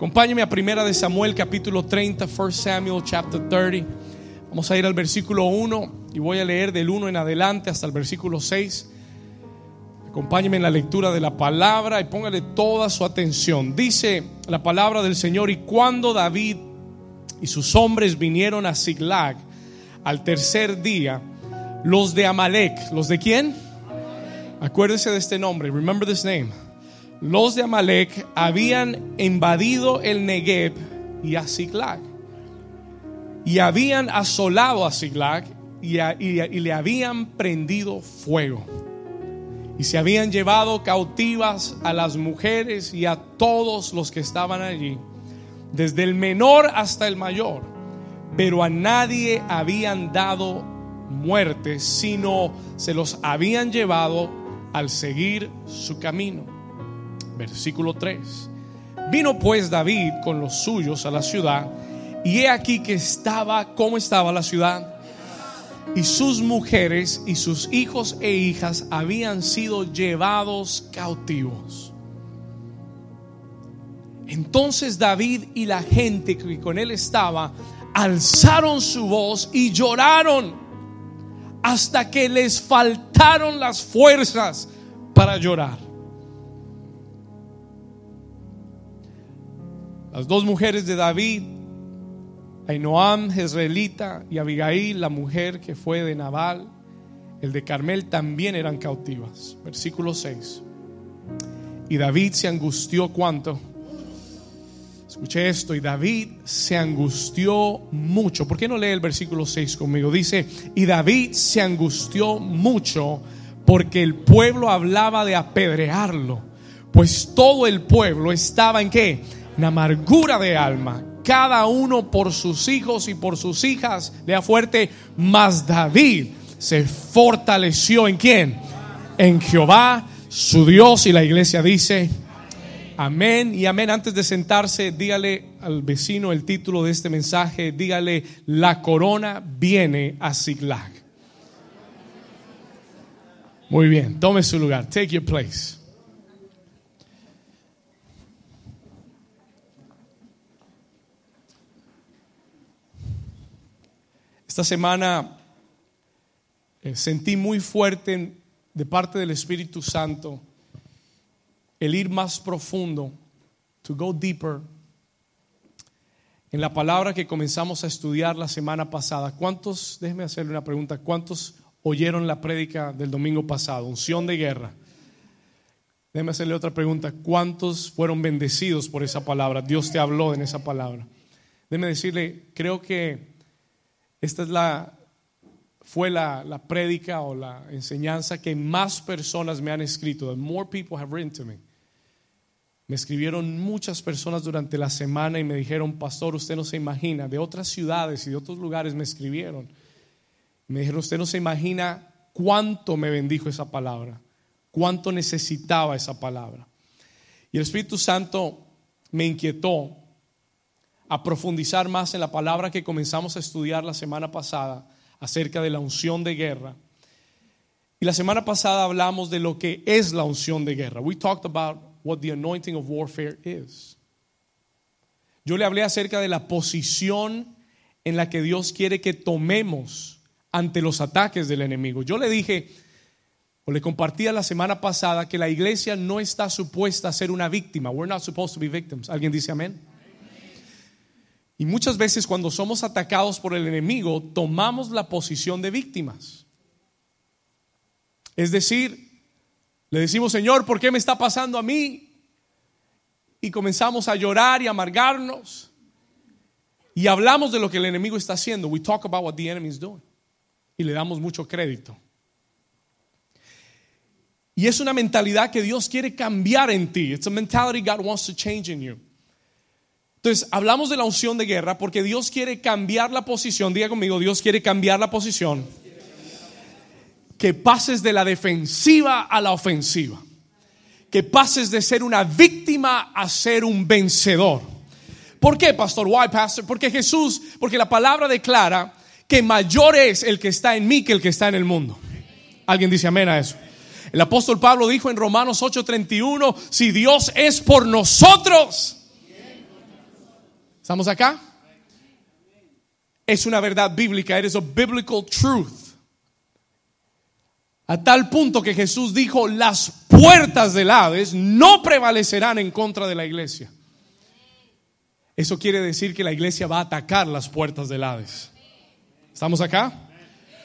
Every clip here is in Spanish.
Acompáñeme a Primera de Samuel capítulo 30, 1 Samuel chapter 30. Vamos a ir al versículo 1 y voy a leer del 1 en adelante hasta el versículo 6. Acompáñeme en la lectura de la palabra y póngale toda su atención. Dice la palabra del Señor, y cuando David y sus hombres vinieron a Ziklag al tercer día, los de Amalek, ¿los de quién? Acuérdese de este nombre, remember this name los de Amalek habían invadido el Negev y a Ziklag. Y habían asolado a Ziklag y, y, le habían prendido fuego. Y se habían llevado cautivas a las mujeres y a todos los que estaban allí, desde el menor hasta el mayor. Pero a nadie habían dado muerte, sino se los habían llevado al seguir su camino. Versículo 3. Vino pues David con los suyos a la ciudad y he aquí que estaba, ¿cómo estaba la ciudad? Y sus mujeres y sus hijos e hijas habían sido llevados cautivos. Entonces David y la gente que con él estaba alzaron su voz y lloraron hasta que les faltaron las fuerzas para llorar. Las dos mujeres de David, Ainoam, Jezreelita, y Abigail, la mujer que fue de Nabal, el de Carmel, también eran cautivas. Versículo 6. Y David se angustió cuánto. Escuche esto, y David se angustió mucho. ¿Por qué no lee el versículo 6 conmigo? Dice, y David se angustió mucho porque el pueblo hablaba de apedrearlo, pues todo el pueblo estaba en qué? Amargura de alma, cada uno por sus hijos y por sus hijas, lea fuerte, mas David se fortaleció en quién? En Jehová, su Dios, y la iglesia dice, amén y amén. Antes de sentarse, dígale al vecino el título de este mensaje, dígale, la corona viene a Siglag. Muy bien, tome su lugar, take your place. Esta semana eh, sentí muy fuerte de parte del Espíritu Santo el ir más profundo, to go deeper, en la palabra que comenzamos a estudiar la semana pasada. ¿Cuántos, déjeme hacerle una pregunta, cuántos oyeron la prédica del domingo pasado, unción de guerra? Déjeme hacerle otra pregunta, ¿cuántos fueron bendecidos por esa palabra? Dios te habló en esa palabra. Déjeme decirle, creo que esta es la, fue la, la prédica o la enseñanza que más personas me han escrito. more people have written to me. Me escribieron muchas personas durante la semana y me dijeron, pastor, usted no se imagina, de otras ciudades y de otros lugares me escribieron. Me dijeron, usted no se imagina cuánto me bendijo esa palabra, cuánto necesitaba esa palabra. Y el Espíritu Santo me inquietó a profundizar más en la palabra que comenzamos a estudiar la semana pasada acerca de la unción de guerra. Y la semana pasada hablamos de lo que es la unción de guerra. We talked about what the anointing of warfare is. Yo le hablé acerca de la posición en la que Dios quiere que tomemos ante los ataques del enemigo. Yo le dije, o le compartía la semana pasada, que la iglesia no está supuesta a ser una víctima. We're not supposed to be victims. ¿Alguien dice amén? Y muchas veces cuando somos atacados por el enemigo, tomamos la posición de víctimas. Es decir, le decimos, Señor, ¿por qué me está pasando a mí? Y comenzamos a llorar y amargarnos. Y hablamos de lo que el enemigo está haciendo. We talk about what the enemy is doing. Y le damos mucho crédito. Y es una mentalidad que Dios quiere cambiar en ti. It's a mentality God wants to change in you. Entonces, hablamos de la unción de guerra porque Dios quiere cambiar la posición. Diga conmigo, Dios quiere cambiar la posición. Que pases de la defensiva a la ofensiva. Que pases de ser una víctima a ser un vencedor. ¿Por qué, pastor? Why, pastor? Porque Jesús, porque la palabra declara que mayor es el que está en mí que el que está en el mundo. ¿Alguien dice amén a eso? El apóstol Pablo dijo en Romanos 8:31, si Dios es por nosotros, ¿Estamos acá? Es una verdad bíblica, is a biblical truth. A tal punto que Jesús dijo, las puertas del Hades no prevalecerán en contra de la iglesia. Eso quiere decir que la iglesia va a atacar las puertas del Hades. ¿Estamos acá?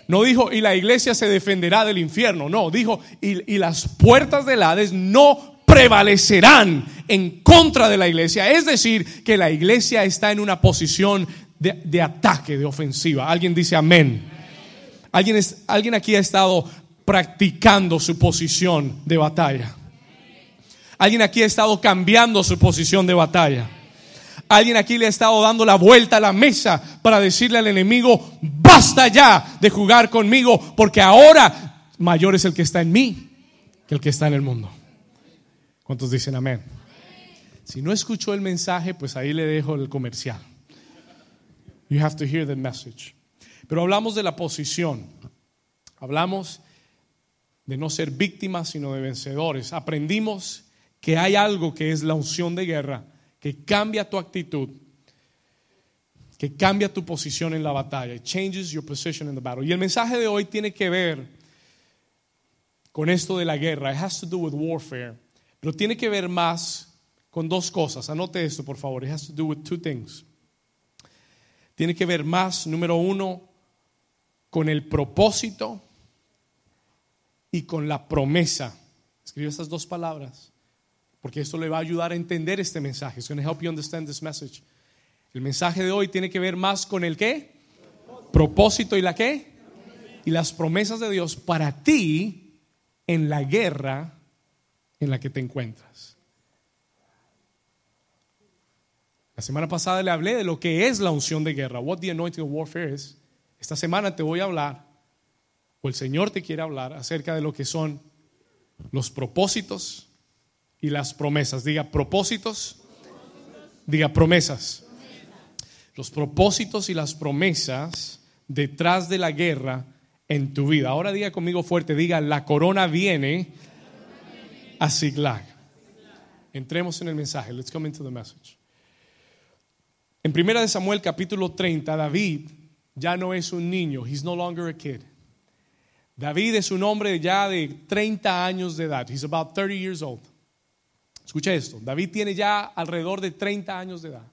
No dijo, y la iglesia se defenderá del infierno. No, dijo, y, las puertas del Hades no prevalecerán en contra de la iglesia. Es decir, que la iglesia está en una posición de, ataque, de ofensiva. Alguien dice amén. ¿Alguien, alguien aquí ha estado practicando su posición de batalla. Alguien aquí ha estado cambiando su posición de batalla. Alguien aquí le ha estado dando la vuelta a la mesa para decirle al enemigo, basta ya de jugar conmigo, porque ahora mayor es el que está en mí que el que está en el mundo. ¿Cuántos dicen amén? Si no escuchó el mensaje, pues ahí le dejo el comercial. You have to hear the message. Pero hablamos de la posición. Hablamos de no ser víctimas, sino de vencedores. Aprendimos que hay algo que es la unción de guerra que cambia tu actitud, que cambia tu posición en la batalla. It changes your position in the battle. Y el mensaje de hoy tiene que ver con esto de la guerra. It has to do with warfare. Pero tiene que ver más con dos cosas. Anote esto, por favor. It has to do with two things. Tiene que ver más, número uno, con el propósito y con la promesa. Escribe estas dos palabras porque esto le va a ayudar a entender este mensaje. It's going to help you understand this message. El mensaje de hoy tiene que ver más con el qué? Propósito y la qué? Y las promesas de Dios para ti en la guerra en la que te encuentras. La semana pasada le hablé de lo que es la unción de guerra, what the anointing of warfare is. Esta semana te voy a hablar, o el Señor te quiere hablar acerca de lo que son los propósitos y las promesas. Diga propósitos, diga promesas. Los propósitos y las promesas detrás de la guerra en tu vida.Ora diga conmigo fuerte, diga, la corona viene a Siglag. Entremos en el mensaje. Let's come into the message. En primera de Samuel capítulo 30, David ya no es un niño. He's no longer a kid. David es un hombre ya de 30 años de edad. He's about 30 years old. Escucha esto, David tiene ya alrededor de 30 años de edad.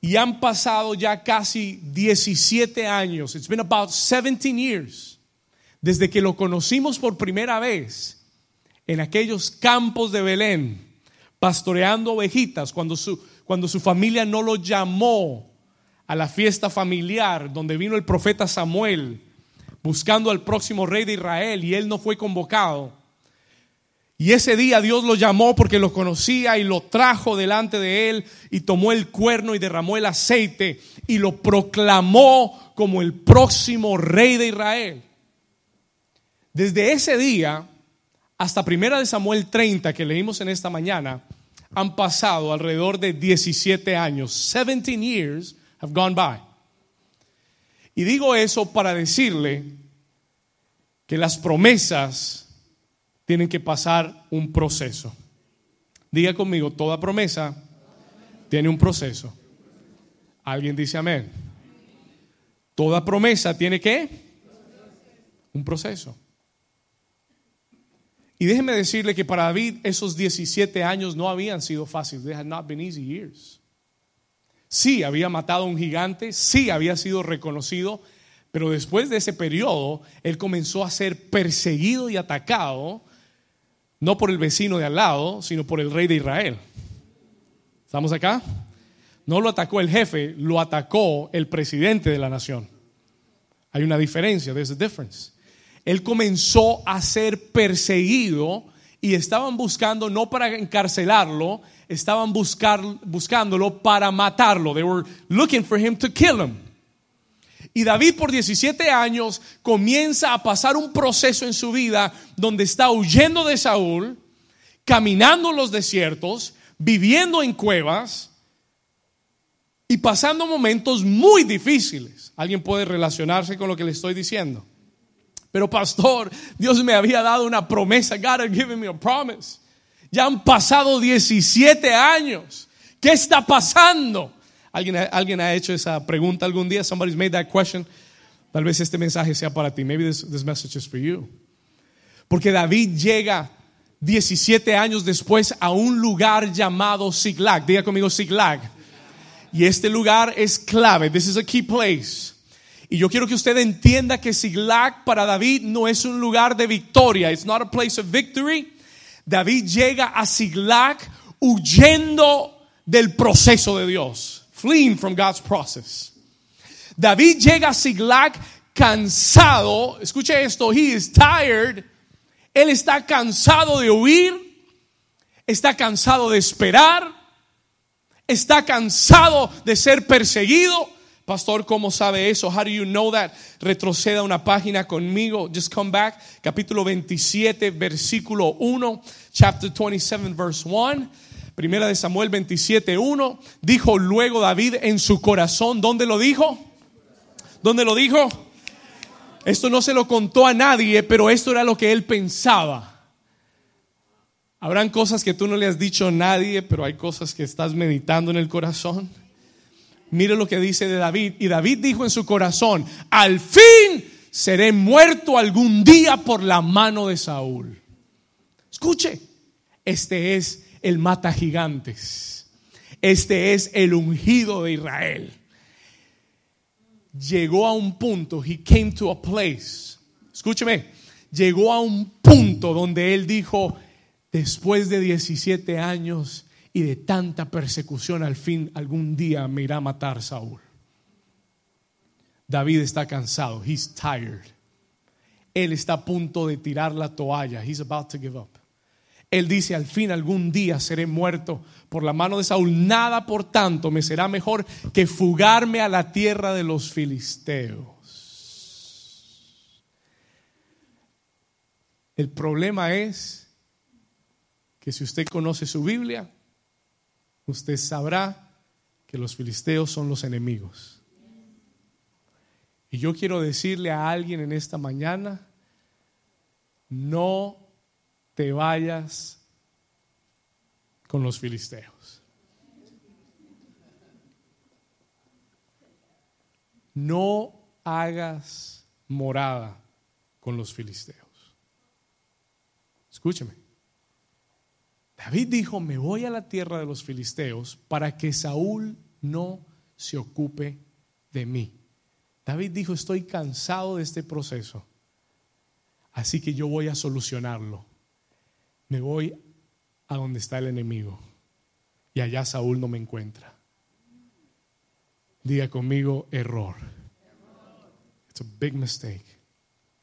Y han pasado ya casi 17 años. It's been about 17 years. Desde que lo conocimos por primera vez en aquellos campos de Belén, pastoreando ovejitas, cuando su, cuando su familia no lo llamó a la fiesta familiar donde vino el profeta Samuel buscando al próximo rey de Israel y él no fue convocado. Y ese día Dios lo llamó porque lo conocía y lo trajo delante de él y tomó el cuerno y derramó el aceite y lo proclamó como el próximo rey de Israel. Desde ese día hasta primera de Samuel 30 que leímos en esta mañana han pasado alrededor de 17 años. 17 years have gone by. Y digo eso para decirle que las promesas tienen que pasar un proceso. Diga conmigo, toda promesa tiene un proceso. ¿Alguien dice amén? Toda promesa tiene que un proceso. Y déjeme decirle que para David esos 17 años no habían sido fáciles. They had not been easy years. Sí, había matado a un gigante, sí había sido reconocido, pero después de ese periodo, él comenzó a ser perseguido y atacado no por el vecino de al lado, sino por el rey de Israel. ¿Estamos acá? No lo atacó el jefe, lo atacó el presidente de la nación. Hay una diferencia, there's a difference. Él comenzó a ser perseguido y estaban buscando no para encarcelarlo, estaban buscar, buscándolo para matarlo. They were looking for him to kill him. Y David por 17 años comienza a pasar un proceso en su vida donde está huyendo de Saúl, caminando en los desiertos, viviendo en cuevas y pasando momentos muy difíciles. ¿Alguien puede relacionarse con lo que le estoy diciendo? Pero pastor, Dios me había dado una promesa. God had given me a promise. Ya han pasado 17 años. ¿Qué está pasando? ¿Alguien, alguien ha hecho esa pregunta algún día? Somebody's made that question. Tal vez este mensaje sea para ti. Maybe this, this message is for you. Porque David llega 17 años después a un lugar llamado Siglag. Diga conmigo Siglag. Y este lugar es clave. This is a key place. Y yo quiero que usted entienda que Siglag para David no es un lugar de victoria. It's not a place of victory. David llega a Siglag huyendo del proceso de Dios. Fleeing from God's process. David llega a Siglag cansado. Escuche esto. He is tired él está cansado de huir, está cansado de esperar, está cansado de ser perseguido. Pastor, ¿cómo sabe eso? How do you know that? Retroceda una página conmigo. Just come back. Capítulo 27, versículo 1. Chapter 27, verse 1. Primera de Samuel 27, 1. Dijo luego David en su corazón. ¿Dónde lo dijo? ¿Dónde lo dijo? Esto no se lo contó a nadie, pero esto era lo que él pensaba. Habrán cosas que tú no le has dicho a nadie, pero hay cosas que estás meditando en el corazón. Mire lo que dice de David. Y David dijo en su corazón, al fin seré muerto algún día por la mano de Saúl. Escuche, este es el mata gigantes. Este es el ungido de Israel llegó a un punto, he came to a place, escúcheme, llegó a un punto donde él dijo, después de 17 años y de tanta persecución, al fin algún día me irá a matar Saúl. David está cansado, he's tired. Él está a punto de tirar la toalla, he's about to give up. Él dice, al fin algún día seré muerto por la mano de Saúl. Nada, por tanto, me será mejor que fugarme a la tierra de los filisteos. El problema es que si usted conoce su Biblia, usted sabrá que los filisteos son los enemigos. Y yo quiero decirle a alguien en esta mañana, no te vayas con los filisteos. No hagas morada con los filisteos. Escúcheme. David dijo, me voy a la tierra de los filisteos para que Saúl no se ocupe de mí. David dijo, estoy cansado de este proceso, así que yo voy a solucionarlo me voy a donde está el enemigo y allá Saúl no me encuentra. Diga conmigo error. It's a big mistake.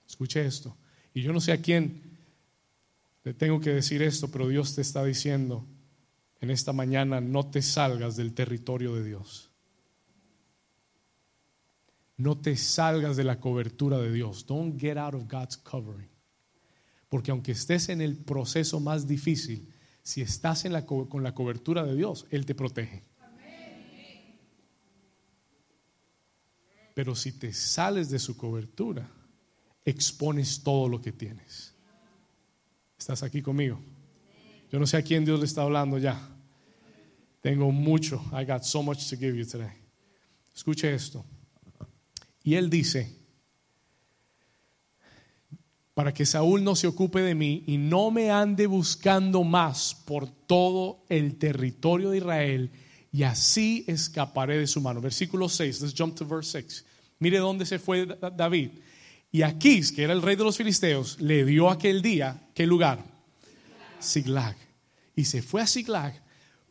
Escuche esto. Y yo no sé a quién tengo que decir esto, pero Dios te está diciendo en esta mañana, no te salgas del territorio de Dios. No te salgas de la cobertura de Dios. Don't get out of God's covering. Porque aunque estés en el proceso más difícil, si estás en la, con la cobertura de Dios, Él te protege. Pero si te sales de su cobertura, expones todo lo que tienes. ¿Estás aquí conmigo? Yo no sé a quién Dios le está hablando ya. Tengo mucho. I got so much to give you today. Escuche esto. Y él dice, para que Saúl no se ocupe de mí y no me ande buscando más por todo el territorio de Israel y así escaparé de su mano. Versículo 6, let's jump to verse 6. Mire dónde se fue David. Y Aquís, que era el rey de los filisteos, le dio aquel día, ¿qué lugar? Siglag. Y se fue a Siglag,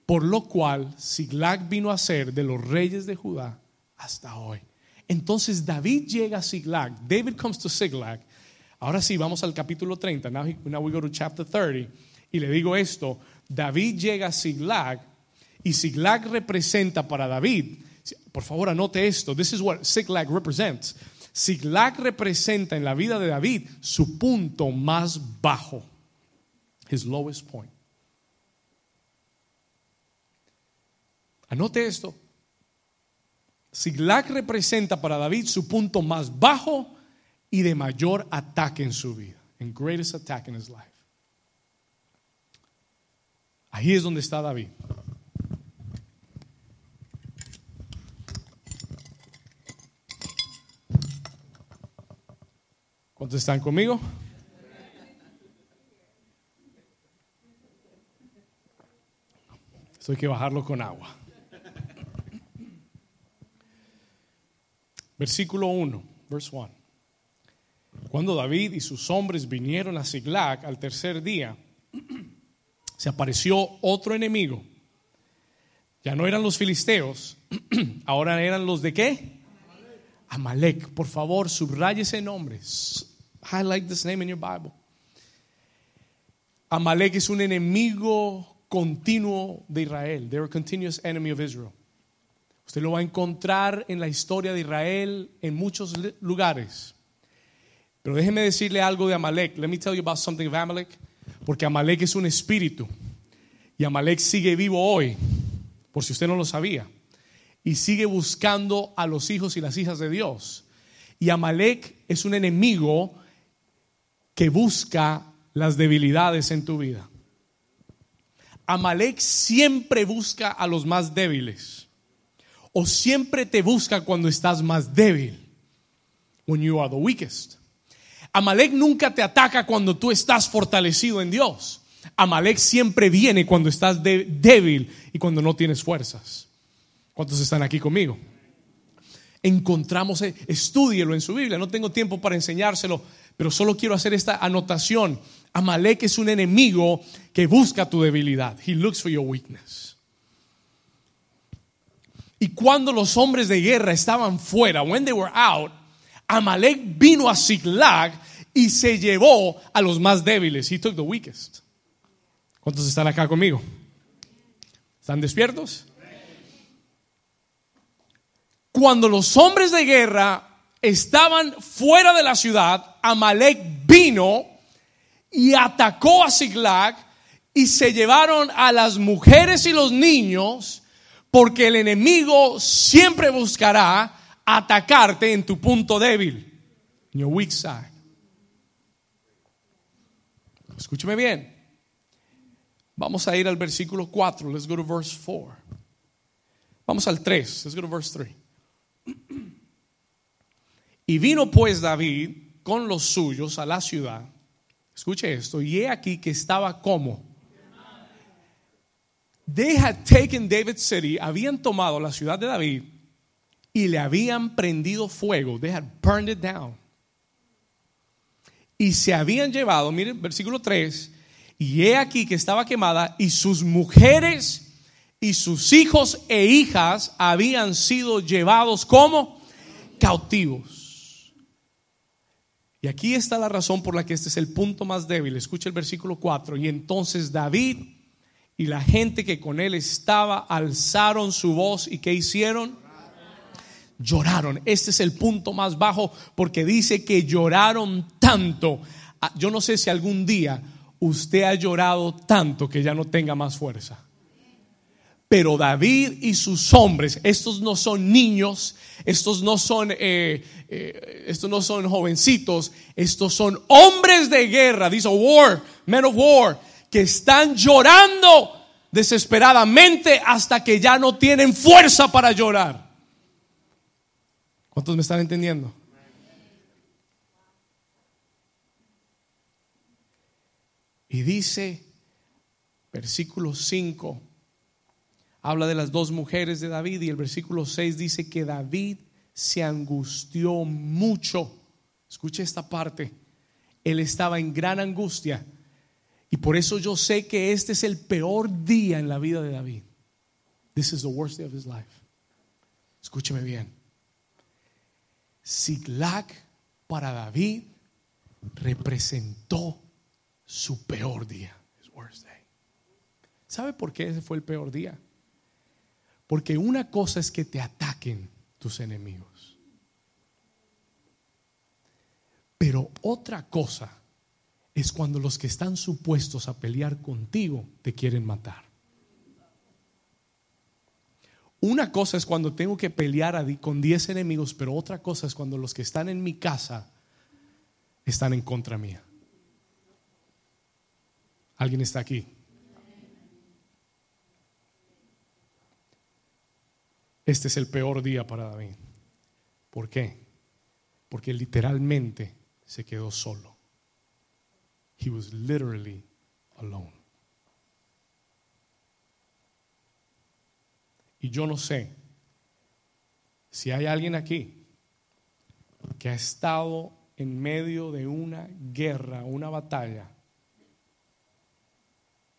por lo cual Siglag vino a ser de los reyes de Judá hasta hoy. Entonces David llega a Siglag. David comes to Siglag Ahora sí, vamos al capítulo 30. Now, we go to chapter 30. Y le digo esto, David llega a Siglag y Siglag representa para David, por favor anote esto, this is what Siglag represents. Siglag representa en la vida de David su punto más bajo, his lowest point. Anote esto. Siglag representa para David su punto más bajo y de mayor ataque en su vida. And greatest attack in his life. Ahí es donde está David. ¿Cuántos están conmigo? Esto hay que bajarlo con agua. Versículo 1, verse 1. Cuando David y sus hombres vinieron a Siglag al tercer día, se apareció otro enemigo. Ya no eran los filisteos, ahora eran los de qué? Amalek. Por favor, subraye ese nombre. Highlight this name in your Bible. Amalek es un enemigo continuo de Israel. They're a continuous enemy of Israel. Usted lo va a encontrar en la historia de Israel en muchos lugares. Pero déjeme decirle algo de Amalek. Let me tell you about something of Amalek. Porque Amalek es un espíritu. Y Amalek sigue vivo hoy. Por si usted no lo sabía. Y sigue buscando a los hijos y las hijas de Dios. Y Amalek es un enemigo que busca las debilidades en tu vida. Amalek siempre busca a los más débiles o siempre te busca cuando estás más débil. When you are the weakest. Amalek nunca te ataca cuando tú estás fortalecido en Dios. Amalek siempre viene cuando estás débil y cuando no tienes fuerzas. ¿Cuántos están aquí conmigo? Encontramos, eh, estúdielo en su Biblia. No tengo tiempo para enseñárselo, pero solo quiero hacer esta anotación. Amalek es un enemigo que busca tu debilidad. He looks for your weakness. Y cuando los hombres de guerra estaban fuera, when they were out, Amalek vino a Ziklag y se llevó a los más débiles. He took the weakest. ¿Cuántos están acá conmigo? ¿Están despiertos? Cuando los hombres de guerra estaban fuera de la ciudad, Amalek vino y atacó a Ziklag y se llevaron a las mujeres y los niños porque el enemigo siempre buscará atacarte en tu punto débil, en your weak side. Escúcheme bien. Vamos a ir al versículo 4. Let's go to verse 4. Vamos al 3. Let's go to verse 3. Y vino pues David con los suyos a la ciudad. Escuche esto. Y he aquí que estaba como They had taken David City, habían tomado la ciudad de David y le habían prendido fuego. They had burned it down. Y se habían llevado, miren, versículo 3, y he aquí que estaba quemada y sus mujeres y sus hijos e hijas habían sido llevados como cautivos. Y aquí está la razón por la que este es el punto más débil. Escucha el versículo 4. Y entonces David y la gente que con él estaba alzaron su voz y ¿qué hicieron? Lloraron. Este es el punto más bajo porque dice que lloraron tanto. Ah, yo no sé si algún día usted ha llorado tanto que ya no tenga más fuerza. Pero David y sus hombres, estos no son niños, estos no son, eh, eh, estos no son jovencitos, estos son hombres de guerra. Dice war, men of war que están llorando desesperadamente hasta que ya no tienen fuerza para llorar. ¿Cuántos me están entendiendo? Y dice, versículo 5, habla de las dos mujeres de David y el versículo 6 dice que David se angustió mucho. Escuche esta parte. Él estaba en gran angustia y por eso yo sé que este es el peor día en la vida de David. This is the worst day of his life. Escúcheme bien. Siglag para David representó su peor día. His worst day. ¿Sabe por qué ese fue el peor día? Porque una cosa es que te ataquen tus enemigos. Pero otra cosa es cuando los que están supuestos a pelear contigo te quieren matar. Una cosa es cuando tengo que pelear con 10 enemigos, pero otra cosa es cuando los que están en mi casa están en contra mía. ¿Alguien está aquí? Este es el peor día para David. ¿Por qué? Porque literalmente se quedó solo. He was literally alone. Y yo no sé si hay alguien aquí que ha estado en medio de una guerra, una batalla,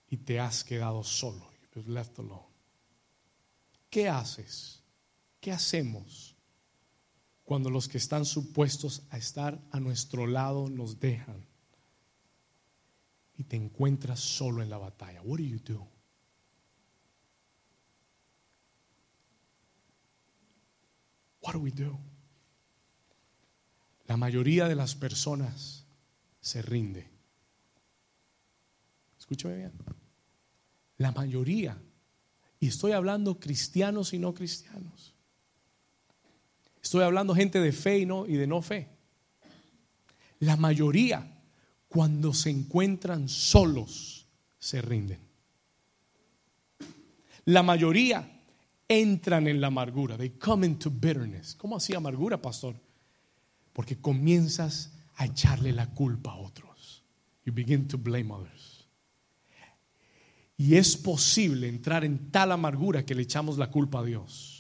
y te has quedado solo. left alone. ¿Qué haces? ¿Qué hacemos cuando los que están supuestos a estar a nuestro lado nos dejan y te encuentras solo en la batalla? What do you do? What do we do? La mayoría de las personas se rinde. Escúchame bien. La mayoría. Y estoy hablando cristianos y no cristianos. Estoy hablando gente de fe y, no, y de no fe. La mayoría, cuando se encuentran solos, se rinden. La mayoría entran en la amargura. They come into bitterness. ¿Cómo así amargura, pastor? Porque comienzas a echarle la culpa a otros. You begin to blame others. Y es posible entrar en tal amargura que le echamos la culpa a Dios.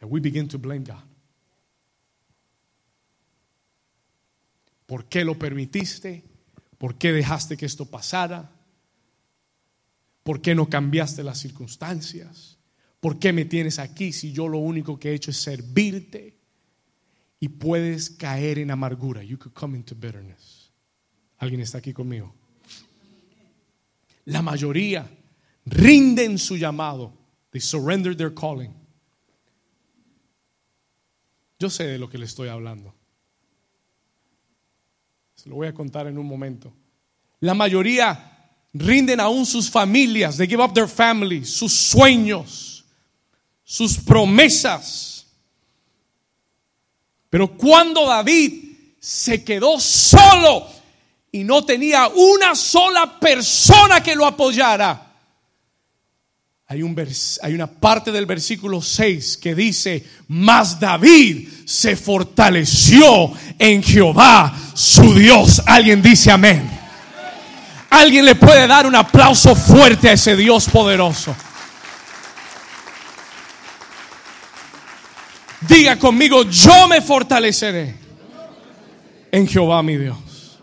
That we begin to blame God. ¿Por qué lo permitiste? ¿Por qué dejaste que esto pasara? ¿Por qué no cambiaste las circunstancias? ¿Por qué me tienes aquí si yo lo único que he hecho es servirte? Y puedes caer en amargura. You could come into bitterness. ¿Alguien está aquí conmigo? La mayoría rinden su llamado. They surrender their calling. Yo sé de lo que le estoy hablando. Se lo voy a contar en un momento. La mayoría rinden aún sus familias, they give up their families, sus sueños, sus promesas. Pero cuando David se quedó solo y no tenía una sola persona que lo apoyara, hay, un hay, una parte del versículo 6 que dice, mas David se fortaleció en Jehová, su Dios. Alguien dice amén. Alguien le puede dar un aplauso fuerte a ese Dios poderoso. Diga conmigo, yo me fortaleceré en Jehová mi Dios.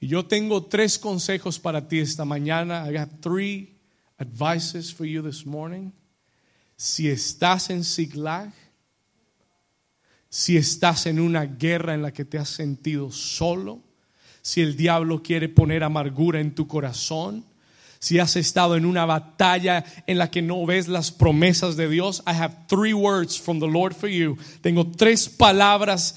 Y yo tengo tres consejos para ti esta mañana. I got three advices for you this morning. Si estás en Siglag, si estás en una guerra en la que te has sentido solo, si el diablo quiere poner amargura en tu corazón, si has estado en una batalla en la que no ves las promesas de Dios, I have three words from the Lord for you. Tengo tres palabras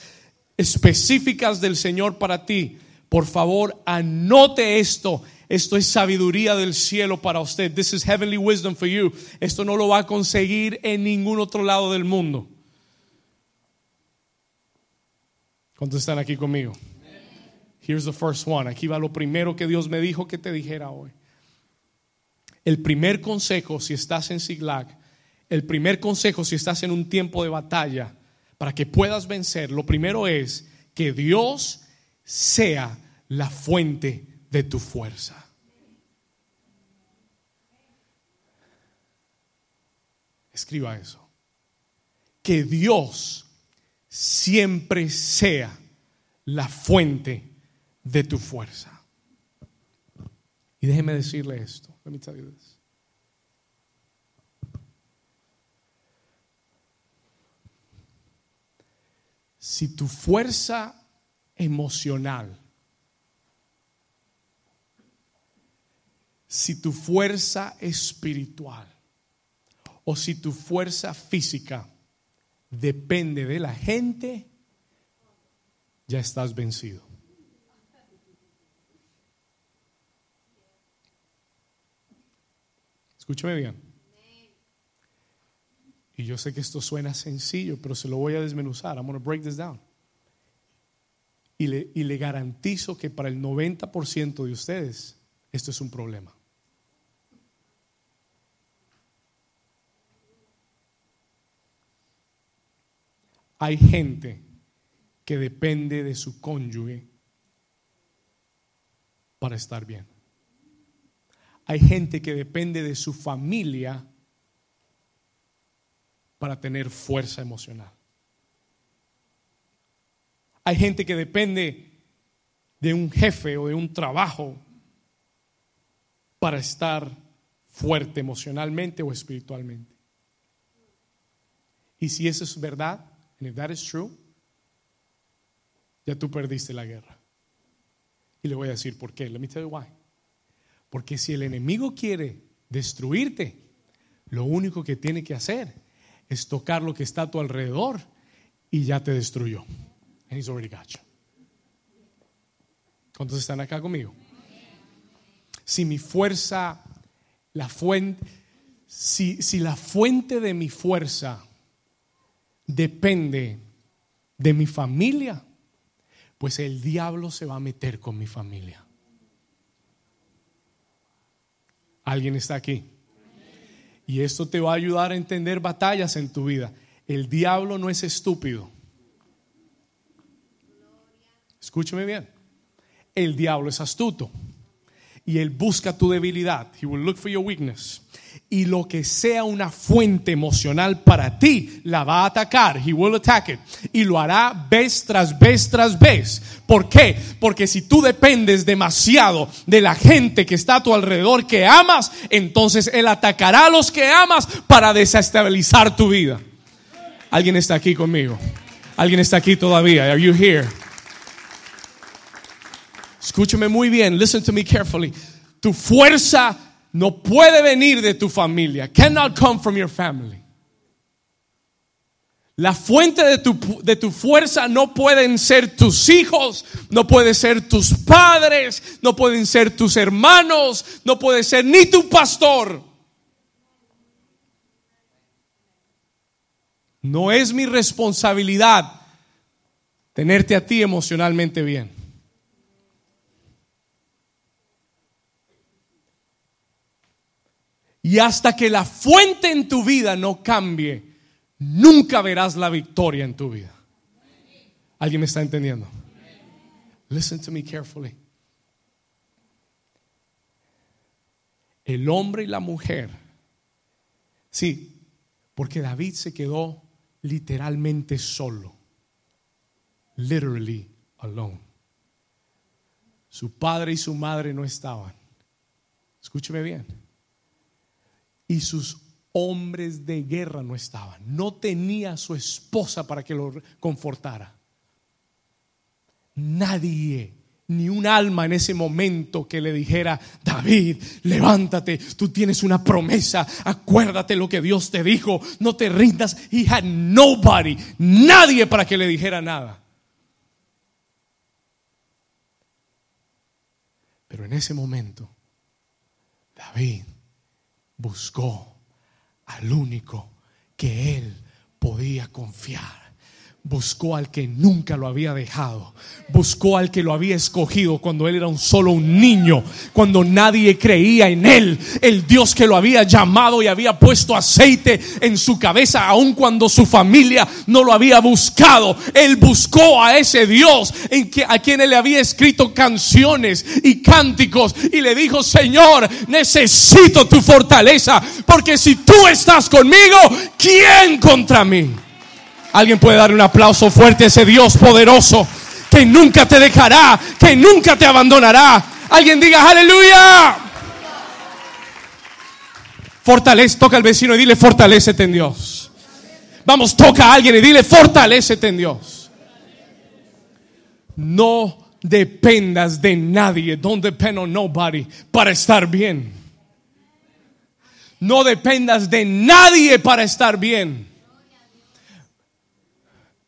específicas del Señor para ti. Por favor, anote esto. Esto es sabiduría del cielo para usted. This is heavenly wisdom for you. Esto no lo va a conseguir en ningún otro lado del mundo. ¿Cuántos están aquí conmigo? Here's the first one. Aquí va lo primero que Dios me dijo que te dijera hoy. El primer consejo, si estás en Siglag, el primer consejo, si estás en un tiempo de batalla, para que puedas vencer, lo primero es que Dios sea la fuente de tu fuerza. Escriba eso. Que Dios siempre sea la fuente de tu fuerza. Y déjeme decirle esto. Let me. Si tu fuerza emocional, si tu fuerza espiritual o si tu fuerza física depende de la gente, ya estás vencido. Escúcheme bien. Y yo sé que esto suena sencillo, pero se lo voy a desmenuzar. I'm going to break this down. Y le, y le garantizo que para el 90% de ustedes esto es un problema. Hay gente que depende de su cónyuge para estar bien. Hay gente que depende de su familia para tener fuerza emocional. Hay gente que depende de un jefe o de un trabajo para estar fuerte emocionalmente o espiritualmente. Y si eso es verdad, and if that is true, ya tú perdiste la guerra. Y le voy a decir por qué. Let me tell you why. Porque si el enemigo quiere destruirte, lo único que tiene que hacer es tocar lo que está a tu alrededor y ya te destruyó. And he's already got you. ¿Cuántos están acá conmigo? Si mi fuerza, la fuente, si, si la fuente de mi fuerza depende de mi familia, pues el diablo se va a meter con mi familia. ¿Alguien está aquí? Y esto te va a ayudar a entender batallas en tu vida. El diablo no es estúpido. Escúchame bien. El diablo es astuto. Y él busca tu debilidad. He will look for your weakness. Y lo que sea una fuente emocional para ti, la va a atacar. He will attack it. Y lo hará vez tras vez tras vez. ¿Por qué? Porque si tú dependes demasiado de la gente que está a tu alrededor que amas, entonces él atacará a los que amas para desestabilizar tu vida. ¿Alguien está aquí conmigo? ¿Alguien está aquí todavía? Are you here? Escúchame muy bien, listen to me carefully. Tu fuerza no puede venir de tu familia. Cannot come from your family. La fuente de tu, de tu, fuerza no pueden ser tus hijos, no pueden ser tus padres, no pueden ser tus hermanos, no puede ser ni tu pastor. No es mi responsabilidad tenerte a ti emocionalmente bien. Y hasta que la fuente en tu vida no cambie, nunca verás la victoria en tu vida. ¿Alguien me está entendiendo? Listen to me carefully. El hombre y la mujer. Sí, porque David se quedó literalmente solo. Literally alone. Su padre y su madre no estaban. Escúcheme bien y sus hombres de guerra no estaban. No tenía su esposa para que lo confortara. Nadie, ni un alma en ese momento que le dijera, David, levántate, tú tienes una promesa, acuérdate lo que Dios te dijo, no te rindas. He had nobody, nadie para que le dijera nada. Pero en ese momento, David buscó al único que él podía confiar buscó al que nunca lo había dejado. Buscó al que lo había escogido cuando él era un solo un niño, cuando nadie creía en él. El Dios que lo había llamado y había puesto aceite en su cabeza, aun cuando su familia no lo había buscado. Él buscó a ese Dios en que, a quien él le había escrito canciones y cánticos y le dijo, Señor, necesito tu fortaleza, porque si tú estás conmigo, ¿quién contra mí? Alguien puede dar un aplauso fuerte a ese Dios poderoso que nunca te dejará, que nunca te abandonará. Alguien diga aleluya. Fortalece, toca al vecino y dile, fortalecete en Dios. Vamos, toca a alguien y dile, fortalecete en Dios. No dependas de nadie, don't depend on nobody para estar bien. No dependas de nadie para estar bien.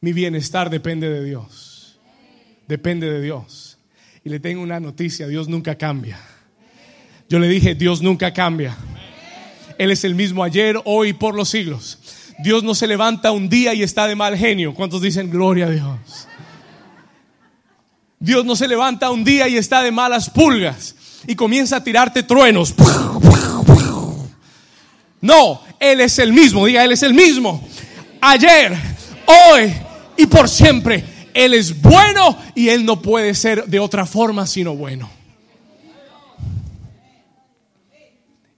Mi bienestar depende de Dios. Depende de Dios. Y le tengo una noticia, Dios nunca cambia. Yo le dije, Dios nunca cambia. Él es el mismo ayer, hoy y por los siglos. Dios no se levanta un día y está de mal genio. ¿Cuántos dicen gloria a Dios? Dios no se levanta un día y está de malas pulgas y comienza a tirarte truenos. No, Él es el mismo, diga, Él es el mismo. Ayer, hoy y por siempre. Él es bueno y Él no puede ser de otra forma sino bueno.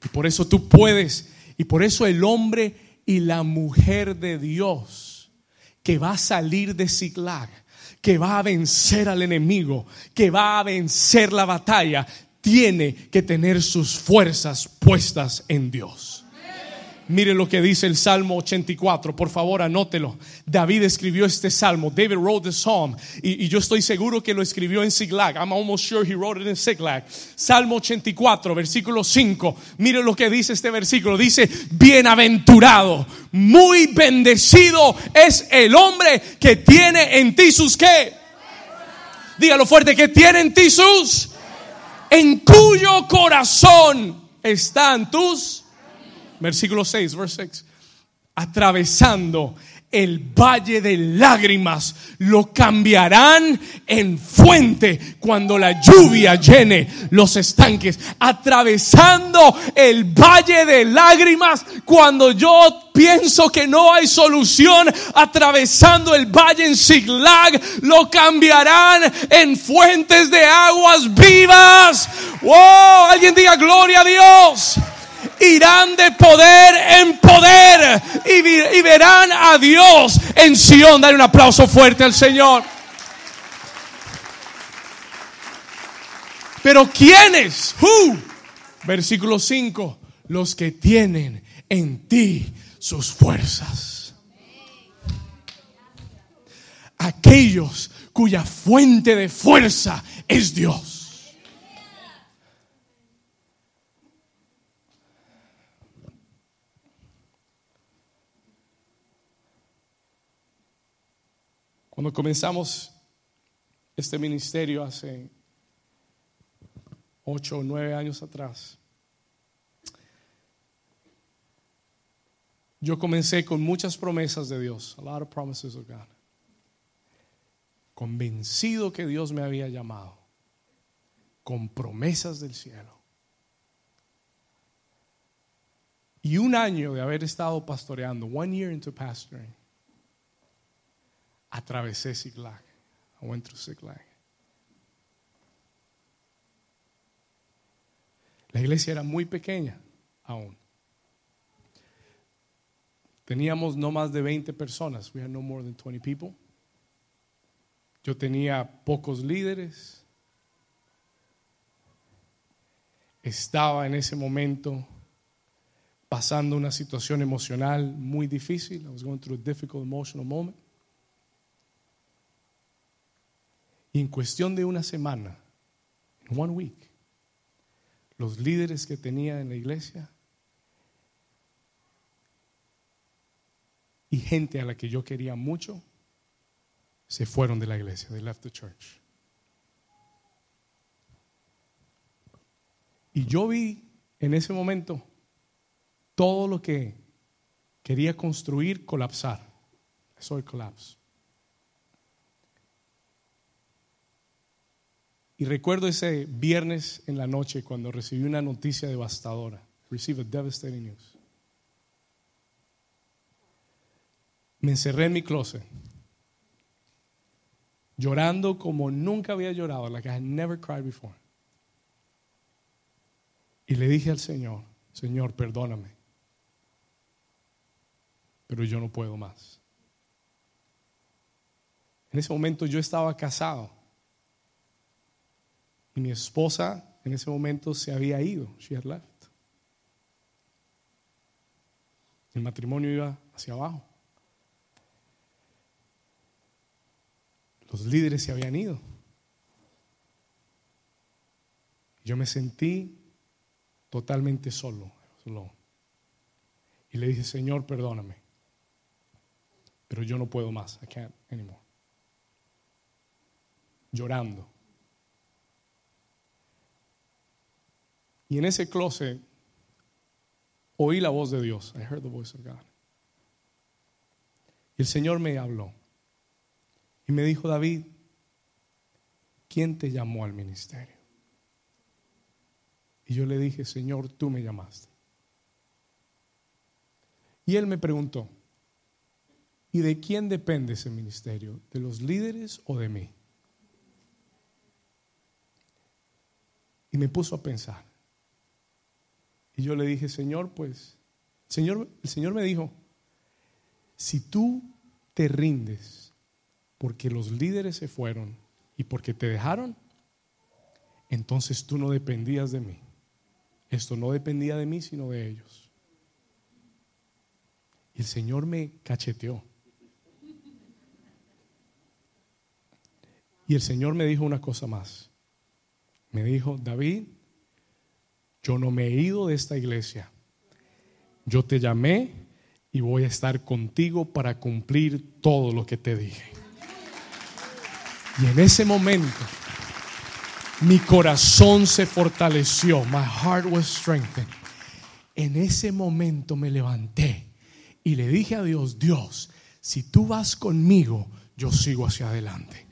Y por eso tú puedes, y por eso el hombre y la mujer de Dios que va a salir de Ziklag, que va a vencer al enemigo, que va a vencer la batalla, tiene que tener sus fuerzas puestas en Dios. Mire lo que dice el Salmo 84, por favor anótelo. David escribió este salmo, David wrote the psalm, y, yo estoy seguro que lo escribió en Siglag. I'm almost sure he wrote it in Siglag. Salmo 84, versículo 5. Mire lo que dice este versículo. Dice, bienaventurado, muy bendecido es el hombre que tiene en ti sus qué. Dígalo fuerte, que tiene en ti sus, en cuyo corazón están tus Versículo 6, verse 6. Atravesando el valle de lágrimas lo cambiarán en fuente cuando la lluvia llene los estanques. Atravesando el valle de lágrimas cuando yo pienso que no hay solución. Atravesando el valle en Siglag lo cambiarán en fuentes de aguas vivas. ¡Wow! Alguien diga gloria a Dios irán de poder en poder y, verán a Dios en Sion. Dale un aplauso fuerte al Señor. Pero ¿quiénes? Versículo 5. Los que tienen en ti sus fuerzas. Aquellos cuya fuente de fuerza es Dios. Cuando comenzamos este ministerio hace ocho o nueve años atrás, yo comencé con muchas promesas de Dios, a lot of promises of God, convencido que Dios me había llamado, con promesas del cielo. Y un año de haber estado pastoreando, one year into pastoring, atravesé Ziklag. I went through Ziklag. La iglesia era muy pequeña aún. Teníamos no más de 20 personas. We had no more than 20 people. Yo tenía pocos líderes. Estaba en ese momento pasando una situación emocional muy difícil. I was going through a difficult emotional moment. Y en cuestión de una semana, en one week, los líderes que tenía en la iglesia y gente a la que yo quería mucho se fueron de la iglesia, they left the church. Y yo vi en ese momento todo lo que quería construir colapsar. Colapso. Y recuerdo ese viernes en la noche cuando recibí una noticia devastadora. Receive a devastating news. Me encerré en mi closet, llorando como nunca había llorado, like I had never cried before. Y le dije al Señor, Señor, perdóname, pero yo no puedo más. En ese momento yo estaba casado y mi esposa en ese momento se había ido. She had left. El matrimonio iba hacia abajo. Los líderes se habían ido. Yo me sentí totalmente solo. Y le dije, Señor, perdóname. Pero yo no puedo más. I can't anymore. Llorando. Y en ese closet oí la voz de Dios. I heard the voice of God. Y el Señor me habló. Y me dijo, David, ¿quién te llamó al ministerio? Y yo le dije, Señor, tú me llamaste. Y él me preguntó, ¿Y de quién depende ese ministerio? ¿De los líderes o de mí? Y me puso a pensar. Y yo le dije, Señor, pues, Señor, el Señor me dijo, si tú te rindes porque los líderes se fueron y porque te dejaron, entonces tú no dependías de mí. Esto no dependía de mí, sino de ellos. Y el Señor me cacheteó. Y el Señor me dijo una cosa más. Me dijo, David, yo no me he ido de esta iglesia. Yo te llamé y voy a estar contigo para cumplir todo lo que te dije. Y en ese momento mi corazón se fortaleció. My heart was strengthened. En ese momento me levanté y le dije a Dios, Dios, si tú vas conmigo, yo sigo hacia adelante.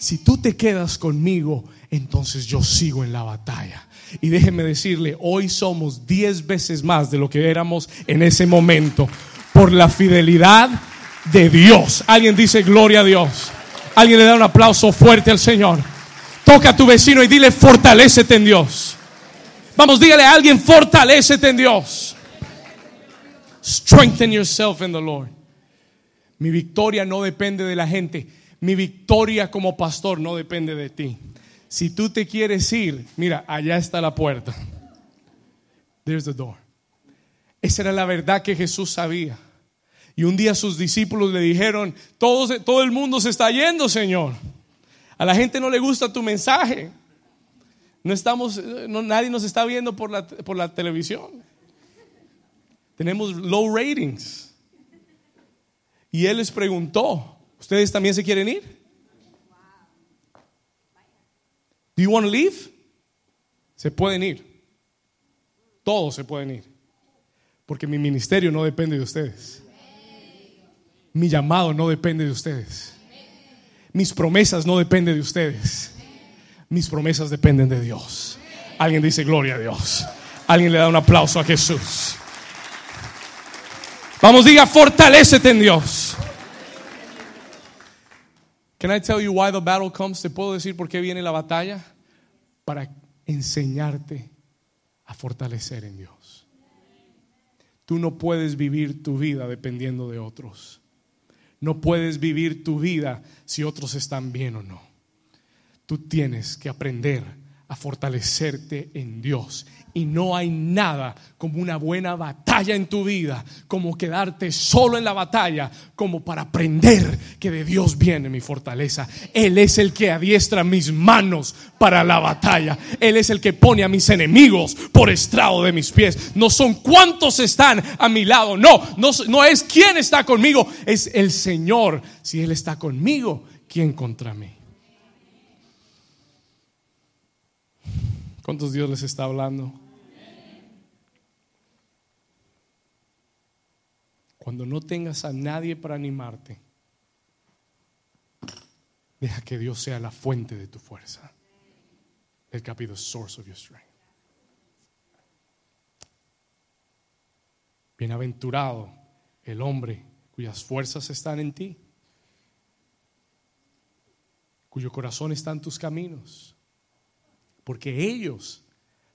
Si tú te quedas conmigo, entonces yo sigo en la batalla. Y déjeme decirle, hoy somos diez veces más de lo que éramos en ese momento por la fidelidad de Dios. Alguien dice gloria a Dios. Alguien le da un aplauso fuerte al Señor. Toca a tu vecino y dile, fortalecete en Dios. Vamos, dígale a alguien, fortalecete en Dios. Strengthen yourself in the Lord. Mi victoria no depende de la gente. Mi victoria como pastor no depende de ti. Si tú te quieres ir, mira, allá está la puerta. There's the door. Esa era la verdad que Jesús sabía. Y un día sus discípulos le dijeron, todo, todo el mundo se está yendo, Señor. A la gente no le gusta tu mensaje. No estamos, nadie nos está viendo por la, por la televisión. Tenemos low ratings. Y él les preguntó, ¿ustedes también se quieren ir? Do you want to leave? Se pueden ir. Todos se pueden ir. Porque mi ministerio no depende de ustedes. Mi llamado no depende de ustedes. Mis promesas no dependen de ustedes. Mis promesas dependen de Dios. Alguien dice gloria a Dios. Alguien le da un aplauso a Jesús. Vamos, diga, fortalecete en Dios. Can I tell you why the battle comes? ¿Te puedo decir por qué viene la batalla? Para enseñarte a fortalecer en Dios. Tú no puedes vivir tu vida dependiendo de otros. No puedes vivir tu vida si otros están bien o no. Tú tienes que aprender fortalecerte en Dios. Y no hay nada como una buena batalla en tu vida, como quedarte solo en la batalla, como para aprender que de Dios viene mi fortaleza. Él es el que adiestra mis manos para la batalla. Él es el que pone a mis enemigos por estrado de mis pies. No son cuántos están a mi lado, no, no, no es quién está conmigo, es el Señor. Si Él está conmigo, ¿quién contra mí? ¿Cuántos Dios les está hablando? Cuando no tengas a nadie para animarte, deja que Dios sea la fuente de tu fuerza. El capítulo source of your strength. Bienaventurado el hombre cuyas fuerzas están en ti, cuyo corazón está en tus caminos porque ellos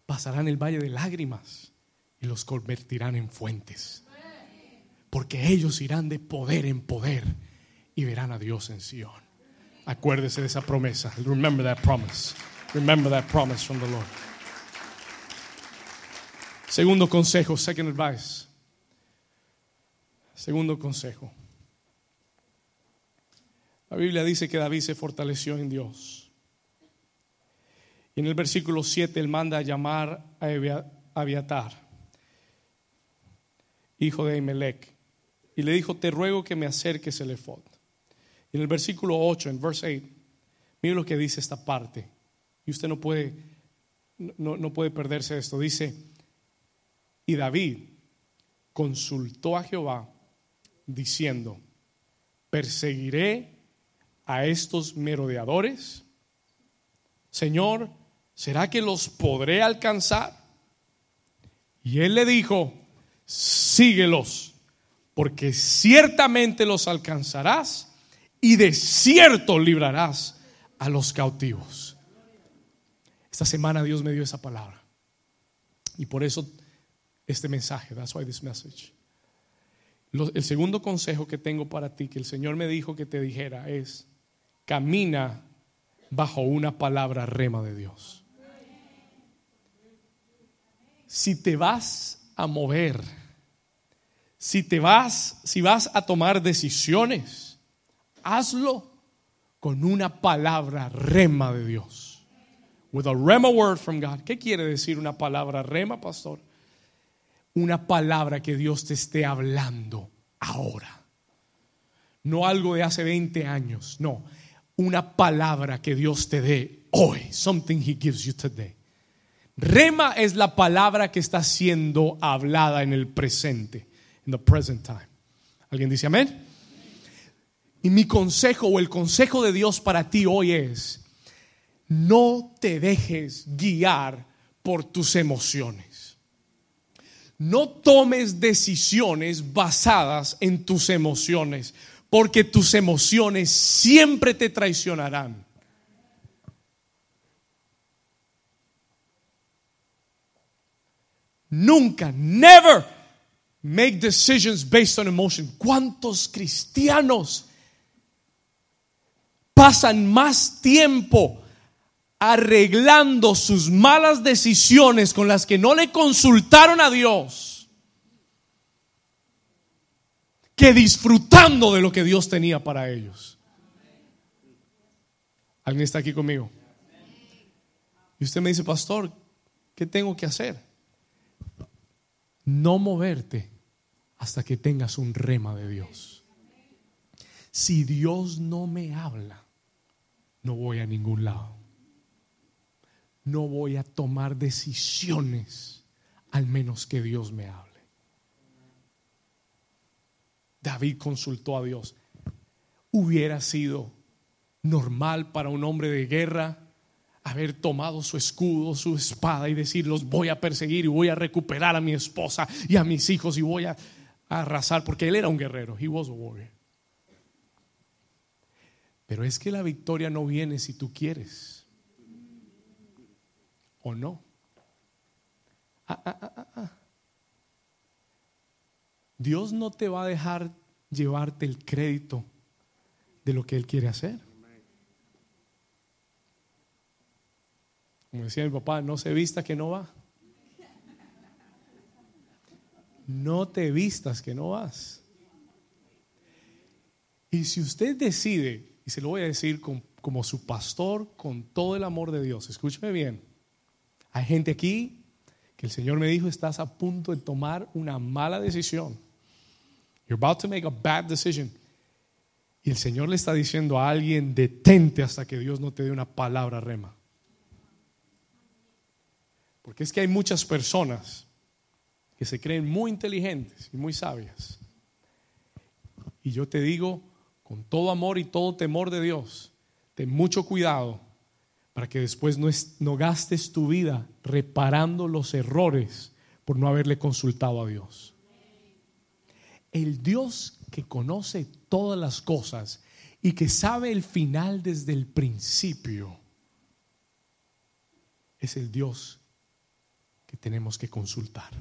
pasarán el valle de lágrimas y los convertirán en fuentes. Porque ellos irán de poder en poder y verán a Dios en Sion. Acuérdese de esa promesa. Remember that promise. Remember that promise from the Lord. Segundo consejo, second advice. Segundo consejo. La Biblia dice que David se fortaleció en Dios. Y en el versículo 7 él manda a llamar a Abiatar, hijo de Ahimelech, y le dijo, te ruego que me acerques el efod. En el versículo 8, en verse 8, mire lo que dice esta parte. Y usted no puede, no, no puede perderse esto. Dice, y David consultó a Jehová diciendo, perseguiré a estos merodeadores. Señor, ¿será que los podré alcanzar? Y él le dijo, síguelos, porque ciertamente los alcanzarás y de cierto librarás a los cautivos. Esta semana Dios me dio esa palabra. Y por eso este mensaje, that's why this message. el segundo consejo que tengo para ti, que el Señor me dijo que te dijera, es camina bajo una palabra rema de Dios. Si te vas a mover, si te vas, si vas a tomar decisiones, hazlo con una palabra rema de Dios. With a rema word from God. ¿Qué quiere decir una palabra rema, pastor? Una palabra que Dios te esté hablando ahora. No algo de hace 20 años, no. Una palabra que Dios te dé hoy. Something He gives you today. Rema es la palabra que está siendo hablada en el presente in the present time. ¿Alguien dice amén? Y mi consejo o el consejo de Dios para ti hoy es, no te dejes guiar por tus emociones. No tomes decisiones basadas en tus emociones, porque tus emociones siempre te traicionarán. Nunca, never make decisions based on emotion. ¿Cuántos cristianos pasan más tiempo arreglando sus malas decisiones con las que no le consultaron a Dios que disfrutando de lo que Dios tenía para ellos? ¿Alguien está aquí conmigo? Y usted me dice, pastor, ¿qué tengo que hacer? No moverte hasta que tengas un rema de Dios. Si Dios no me habla, no voy a ningún lado. No voy a tomar decisiones al menos que Dios me hable. David consultó a Dios. Hubiera sido normal para un hombre de guerra haber tomado su escudo, su espada y decir, los voy a perseguir y voy a recuperar a mi esposa y a mis hijos y voy a arrasar, porque él era un guerrero, he was a warrior. Pero es que la victoria no viene si tú quieres o no. Ah, ah, ah, Dios no te va a dejar llevarte el crédito de lo que Él quiere hacer. Como decía mi papá, no se vista que no va no te vistas que no vas. Y si usted decide, y se lo voy a decir como su pastor, con todo el amor de Dios, escúcheme bien, hay gente aquí que el Señor me dijo, estás a punto de tomar una mala decisión. You're about to make a bad decision. Y el Señor le está diciendo a alguien, detente hasta que Dios no te dé una palabra rema. Porque es que hay muchas personas que se creen muy inteligentes y muy sabias. Y yo te digo, con todo amor y todo temor de Dios, ten mucho cuidado para que después no, no gastes tu vida reparando los errores por no haberle consultado a Dios. El Dios que conoce todas las cosas y que sabe el final desde el principio, es el Dios que tenemos que consultar.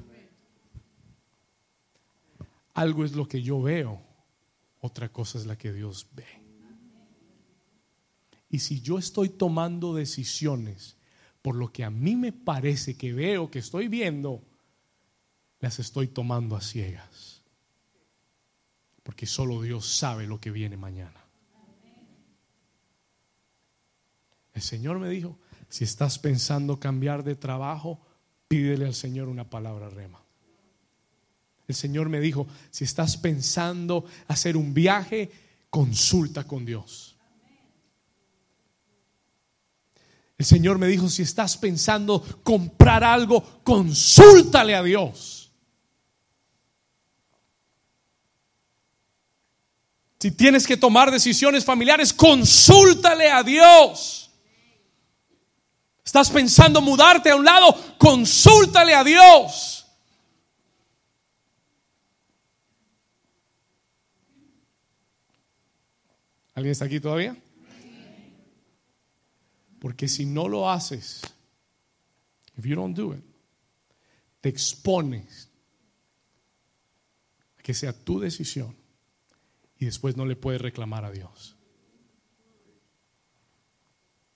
Algo es lo que yo veo, otra cosa es la que Dios ve. Y si yo estoy tomando decisiones por lo que a mí me parece que veo, que estoy viendo, las estoy tomando a ciegas. Porque solo Dios sabe lo que viene mañana. El Señor me dijo, si estás pensando cambiar de trabajo, pídele al Señor una palabra rema. El Señor me dijo, si estás pensando hacer un viaje, consulta con Dios. El Señor me dijo, si estás pensando comprar algo, consúltale a Dios. Si tienes que tomar decisiones familiares, consúltale a Dios. Estás pensando mudarte a un lado, consúltale a Dios. ¿Alguien está aquí todavía? Porque si no lo haces, if you don't do it, te expones a que sea tu decisión y después no le puedes reclamar a Dios.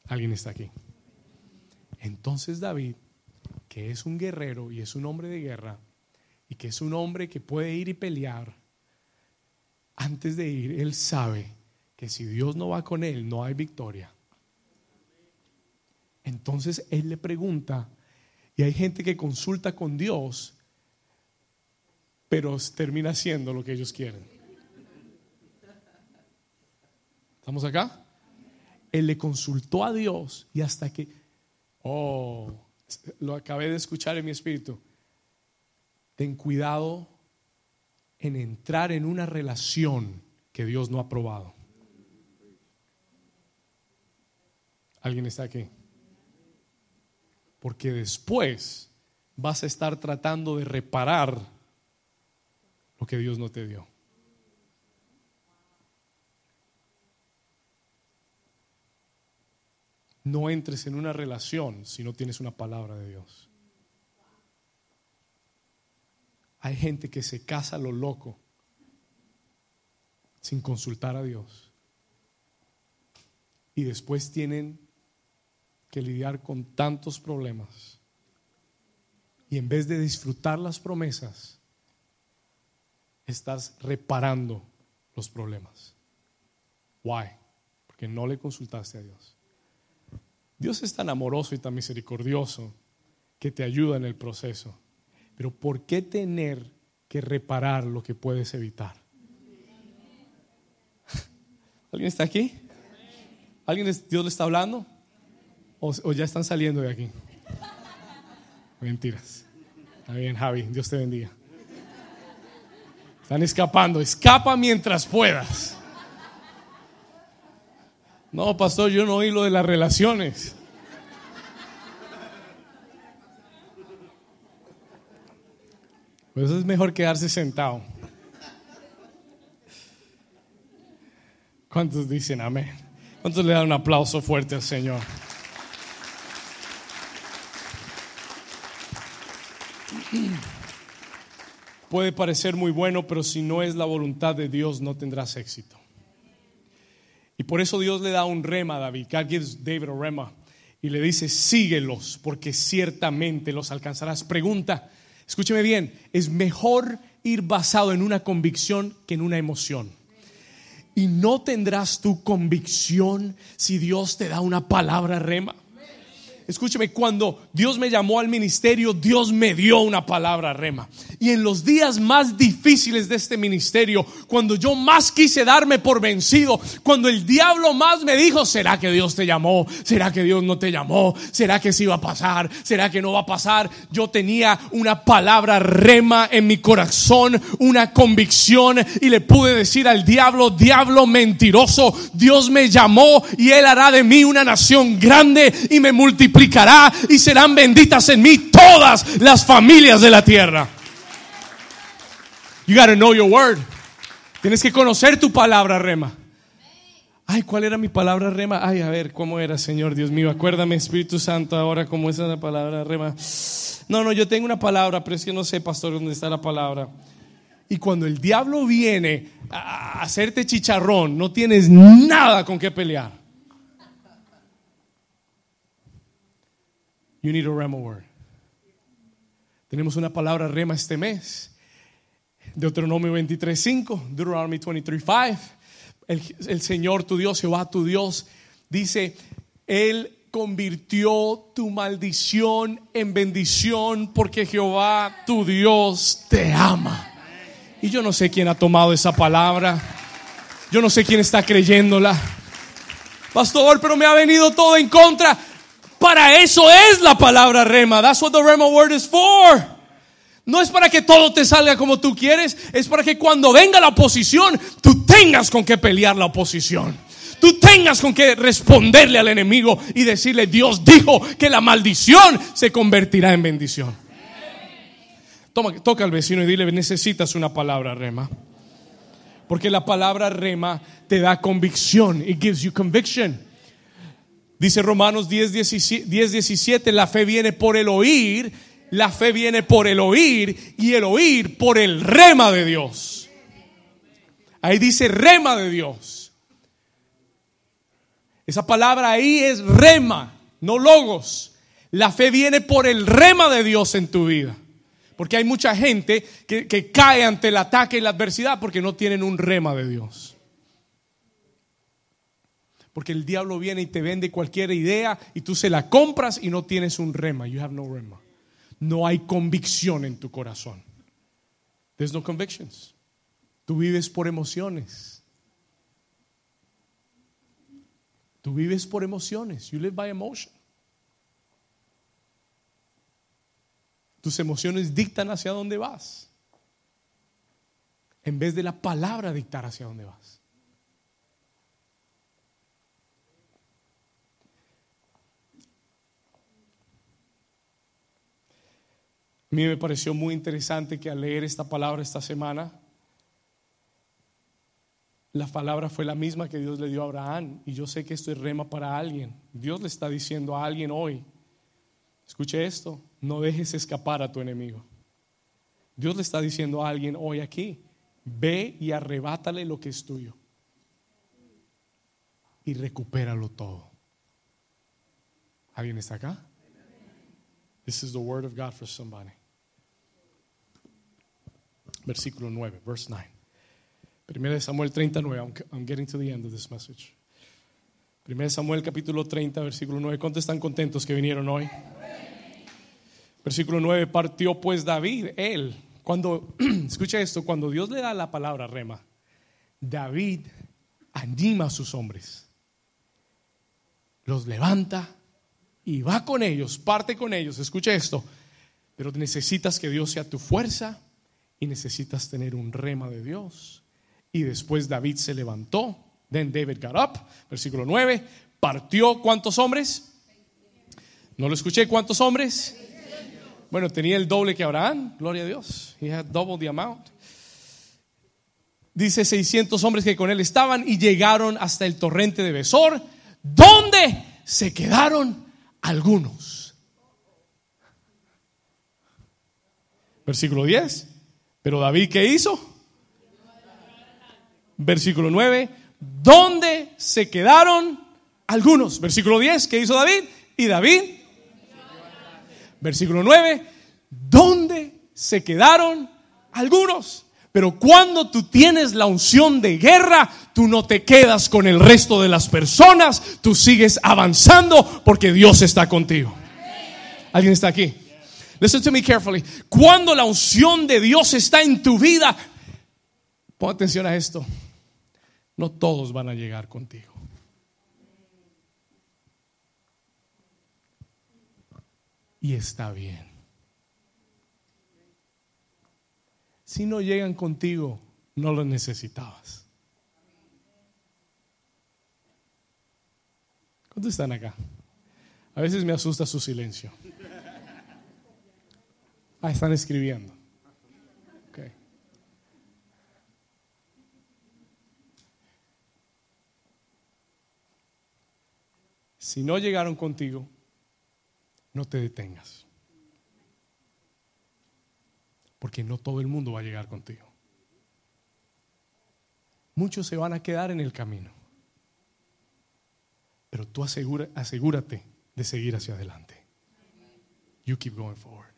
Alguien está aquí. Entonces David, que es un guerrero y es un hombre de guerra, y que es un hombre que puede ir y pelear, antes de ir, él sabe que si Dios no va con él, no hay victoria. Entonces él le pregunta, y hay gente que consulta con Dios, pero termina haciendo lo que ellos quieren. ¿Estamos acá? Él le consultó a Dios y hasta que, oh, lo acabé de escuchar en mi espíritu, ten cuidado en entrar en una relación que Dios no ha probado. ¿Alguien está aquí? Porque después vas a estar tratando de reparar lo que Dios no te dio. No entres en una relación si no tienes una palabra de Dios. Hay gente que se casa a lo loco sin consultar a Dios. Y después tienen que lidiar con tantos problemas. Y en vez de disfrutar las promesas, estás reparando los problemas. Why? Porque no le consultaste a Dios. Dios es tan amoroso y tan misericordioso que te ayuda en el proceso. Pero ¿por qué tener que reparar lo que puedes evitar? ¿Alguien está aquí? ¿Alguien Dios le está hablando? ¿O, ya están saliendo de aquí? Mentiras. Está bien, Javi, Dios te bendiga. Están escapando. Escapa mientras puedas. No, pastor, yo no oí lo de las relaciones. Pues es mejor quedarse sentado. ¿Cuántos dicen amén? ¿Cuántos le dan un aplauso fuerte al Señor? Puede parecer muy bueno, pero si no es la voluntad de Dios, no tendrás éxito. Y por eso Dios le da un rema a David. God gives David a rema. Y le dice, síguelos, porque ciertamente los alcanzarás. Pregunta, Escúcheme bien, es mejor ir basado en una convicción que en una emoción. Y no tendrás tu convicción si Dios te da una palabra rema. Escúcheme, cuando Dios me llamó al ministerio, Dios me dio una palabra rema. Y en los días más difíciles de este ministerio, cuando yo más quise darme por vencido, cuando el diablo más me dijo, ¿será que Dios te llamó? ¿Será que Dios no te llamó? ¿Será que sí va a pasar? ¿Será que no va a pasar? Yo tenía una palabra rema en mi corazón, una convicción y le pude decir al diablo, diablo mentiroso, Dios me llamó y él hará de mí una nación grande y me multiplicará y serán benditas en mí todas las familias de la tierra. You gotta know your word. Tienes que conocer tu palabra rema. Ay, ¿cuál era mi palabra rema? Ay, a ver, ¿cómo era, Señor Dios mío? Acuérdame, Espíritu Santo, ahora cómo es la palabra rema. No, no, yo tengo una palabra, pero es que no sé, pastor, dónde está la palabra. Y cuando el diablo viene a hacerte chicharrón, no tienes nada con qué pelear. You need a rema word. Tenemos una palabra rema este mes. Deuteronomio 23:5, Deuteronomy 23:5. El, el Señor tu Dios, Jehová tu Dios, dice, Él convirtió tu maldición en bendición porque Jehová tu Dios te ama. Y yo no sé quién ha tomado esa palabra. Yo no sé quién está creyéndola. Pastor, pero me ha venido todo en contra. Para eso es la palabra rema. That's what the rema word is for. No es para que todo te salga como tú quieres, es para que cuando venga la oposición, tú tengas con qué pelear la oposición. Tú tengas con qué responderle al enemigo y decirle, Dios dijo que la maldición se convertirá en bendición. Toca al vecino y dile, necesitas una palabra rema. Porque la palabra rema te da convicción. It gives you conviction. Dice Romanos 10, 17, la fe viene por el oír, la fe viene por el oír y el oír por el rema de Dios. Ahí dice rema de Dios. Esa palabra ahí es rema, no logos. La fe viene por el rema de Dios en tu vida. Porque hay mucha gente que, que cae ante el ataque y la adversidad porque no tienen un rema de Dios. Porque el diablo viene y te vende cualquier idea y tú se la compras y no tienes un rema. You have no rema. No hay convicción en tu corazón. There's no convictions. Tú vives por emociones. Tú vives por emociones. You live by emotion. Tus emociones dictan hacia dónde vas. En vez de la palabra dictar hacia dónde vas. A mí me pareció muy interesante que al leer esta palabra esta semana, la palabra fue la misma que Dios le dio a Abraham. Y yo sé que esto es rema para alguien. Dios le está diciendo a alguien hoy, escuche esto, no dejes escapar a tu enemigo. Dios le está diciendo a alguien hoy aquí, ve y arrebátale lo que es tuyo. Y recupéralo todo. ¿Alguien está acá? This is the word of God for somebody versículo 9, verse 9. Primera de Samuel 39, I'm getting to the end of this message. Primera de Samuel capítulo 30, versículo 9. ¿Cuántos están contentos que vinieron hoy? Versículo 9, partió pues David, él, cuando, escucha esto, cuando Dios le da la palabra rema, David anima a sus hombres, los levanta y va con ellos, parte con ellos, escucha esto, pero necesitas que Dios sea tu fuerza y necesitas tener un rema de Dios. Y después David se levantó. Then David got up, versículo 9, partió cuántos hombres? No lo escuché, ¿cuántos hombres? Bueno, tenía el doble que Abraham, gloria a Dios. He had double the amount. Dice 600 hombres que con él estaban y llegaron hasta el torrente de Besor, donde se quedaron algunos. Versículo 10. Pero David, ¿qué hizo? Versículo 9, ¿dónde se quedaron algunos? Versículo 10, ¿qué hizo David? Y David. Versículo 9, ¿dónde se quedaron algunos? Pero cuando tú tienes la unción de guerra, tú no te quedas con el resto de las personas, tú sigues avanzando porque Dios está contigo. ¿Alguien está aquí? Listen to me carefully. Cuando la unción de Dios está en tu vida, pon atención a esto. No todos van a llegar contigo. Y está bien. Si no llegan contigo, no lo necesitabas. ¿Cuántos están acá? A veces me asusta su silencio. Ah, están escribiendo. Okay. Si no llegaron contigo, no te detengas. Porque no todo el mundo va a llegar contigo. Muchos se van a quedar en el camino. Pero tú asegúrate de seguir hacia adelante. You keep going forward.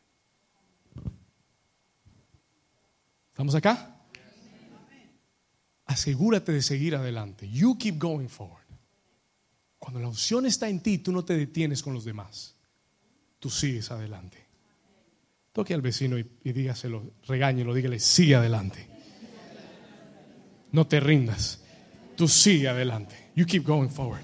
¿Estamos acá? Asegúrate de seguir adelante. You keep going forward. Cuando la unción está en ti, tú no te detienes con los demás. Tú sigues adelante. Toque al vecino y, y dígaselo, regáñelo, dígale, sigue adelante. No te rindas. Tú sigue adelante. You keep going forward.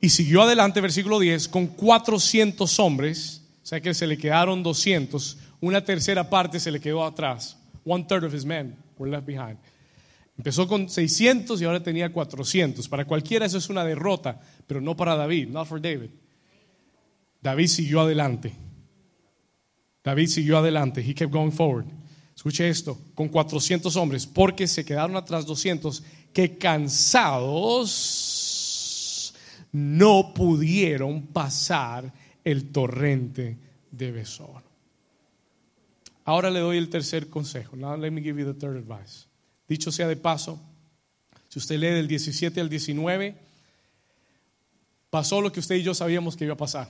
Y siguió adelante, versículo 10, con 400 hombres, o sea que se le quedaron 200 una tercera parte se le quedó atrás. One third of his men were left behind. Empezó con 600 y ahora tenía 400. Para cualquiera eso es una derrota, pero no para David, not for David. David siguió adelante. David siguió adelante. He kept going forward. escuche esto, con 400 hombres, porque se quedaron atrás 200 que cansados no pudieron pasar el torrente de Besor. Ahora le doy el tercer consejo. Now let me give you the third advice. Dicho sea de paso, si usted lee del 17 al 19, pasó lo que usted y yo sabíamos que iba a pasar.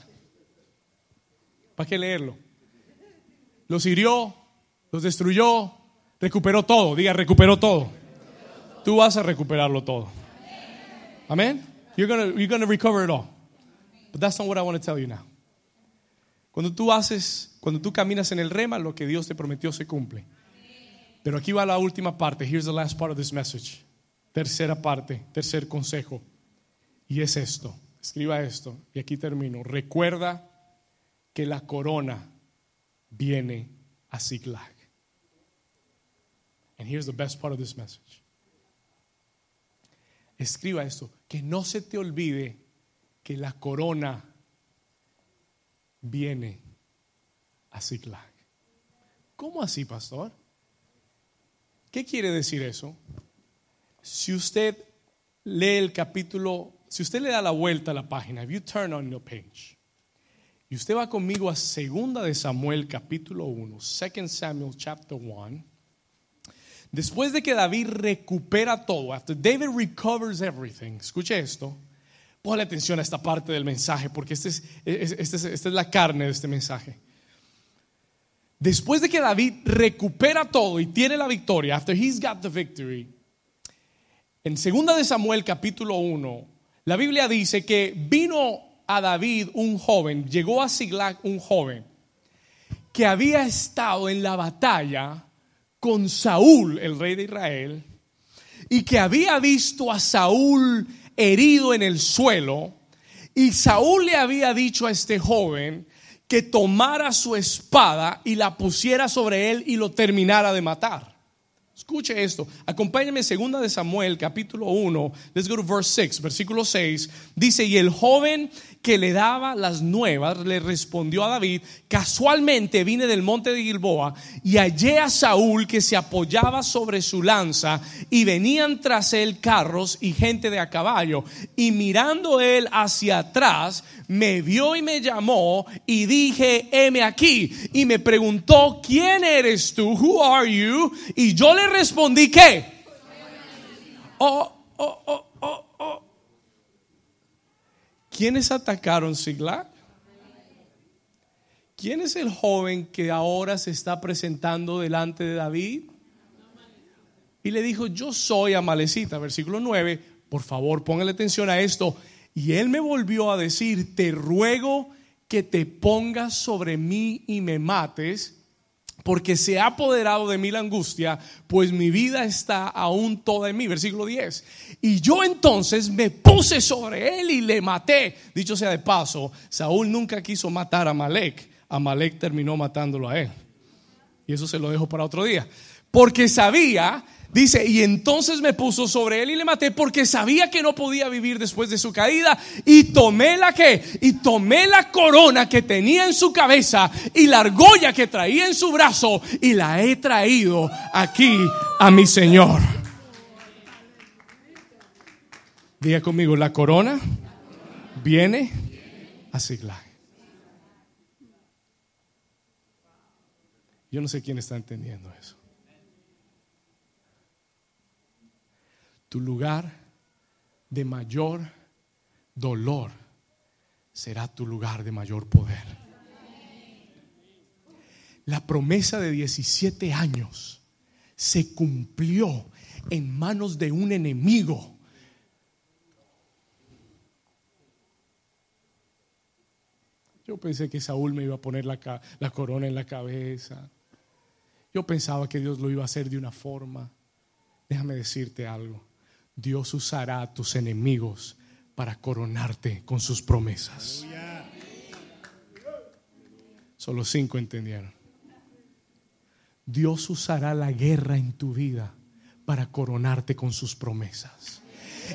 ¿Para qué leerlo? Los hirió, los destruyó, recuperó todo. Diga, recuperó todo. Tú vas a recuperarlo todo. Amén. You're gonna, you're gonna recover it all. But that's not what I want to tell you now. Cuando tú haces, cuando tú caminas en el rema, lo que Dios te prometió se cumple. Pero aquí va la última parte. Here's the last part of this message. Tercera parte, tercer consejo. Y es esto. Escriba esto. Y aquí termino. Recuerda que la corona viene a Ziklag. And here's the best part of this message. Escriba esto. Que no se te olvide que la corona viene a Ziklag. ¿Cómo así, pastor? ¿Qué quiere decir eso? Si usted lee el capítulo, si usted le da la vuelta a la página, if you turn on your page, y usted va conmigo a Segunda de Samuel capítulo 1, 2 Samuel chapter 1, después de que David recupera todo, after David recovers everything, escuche esto, ponle atención a esta parte del mensaje, porque este es, este es, esta es la carne de este mensaje. Después de que David recupera todo y tiene la victoria, after he's got the victory, en segunda de Samuel capítulo 1, la Biblia dice que vino a David un joven, llegó a Siglag un joven que había estado en la batalla con Saúl, el rey de Israel, y que había visto a Saúl herido en el suelo, y Saúl le había dicho a este joven que tomara su espada y la pusiera sobre él y lo terminara de matar. Escuche esto, acompáñeme segunda de Samuel capítulo 1, let's go to verse 6, versículo 6, dice, y el joven que le daba las nuevas le respondió a David, casualmente vine del monte de Gilboa y hallé a Saúl que se apoyaba sobre su lanza y venían tras él carros y gente de a caballo. Y mirando él hacia atrás, me vio y me llamó y dije, heme aquí. Y me preguntó, ¿quién eres tú? Who are you? Y yo le respondí, ¿qué? Oh, oh, oh. ¿Quiénes atacaron Siglag? ¿Quién es el joven que ahora se está presentando delante de David? Y le dijo, yo soy Amalecita, versículo 9, por favor póngale atención a esto. Y él me volvió a decir, te ruego que te pongas sobre mí y me mates, porque se ha apoderado de mí la angustia, pues mi vida está aún toda en mí. Versículo 10. Y yo entonces me puse sobre él y le maté. Dicho sea de paso, Saúl nunca quiso matar a Malek. Amalek terminó matándolo a él. Y eso se lo dejo para otro día. Porque sabía, dice, y entonces me puso sobre él y le maté porque sabía que no podía vivir después de su caída. Y tomé la que, y tomé la corona que tenía en su cabeza y la argolla que traía en su brazo y la he traído aquí a mi Señor. Diga conmigo, la corona viene a Siglag. Yo no sé quién está entendiendo eso. Tu lugar de mayor dolor será tu lugar de mayor poder. La promesa de 17 años se cumplió en manos de un enemigo. Yo pensé que Saúl me iba a poner la, la corona en la cabeza. Yo pensaba que Dios lo iba a hacer de una forma. Déjame decirte algo. Dios usará a tus enemigos para coronarte con sus promesas. Solo cinco entendieron. Dios usará la guerra en tu vida para coronarte con sus promesas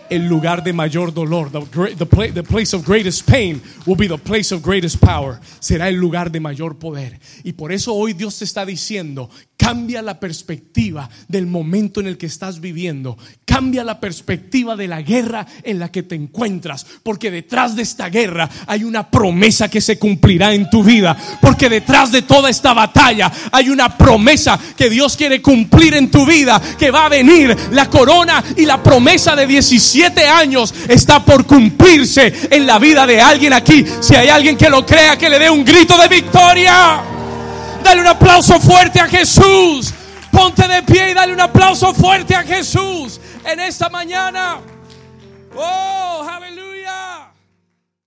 el lugar de mayor dolor. The, place of greatest pain will be the place of greatest power. Será el lugar de mayor poder. Y por eso hoy Dios te está diciendo, Cambia la perspectiva del momento en el que estás viviendo. Cambia la perspectiva de la guerra en la que te encuentras. Porque detrás de esta guerra hay una promesa que se cumplirá en tu vida. Porque detrás de toda esta batalla hay una promesa que Dios quiere cumplir en tu vida. Que va a venir la corona y la promesa de 17 años está por cumplirse en la vida de alguien aquí. Si hay alguien que lo crea, que le dé un grito de victoria. Dale un aplauso fuerte a Jesús. Ponte de pie y dale un aplauso fuerte a Jesús en esta mañana. Oh.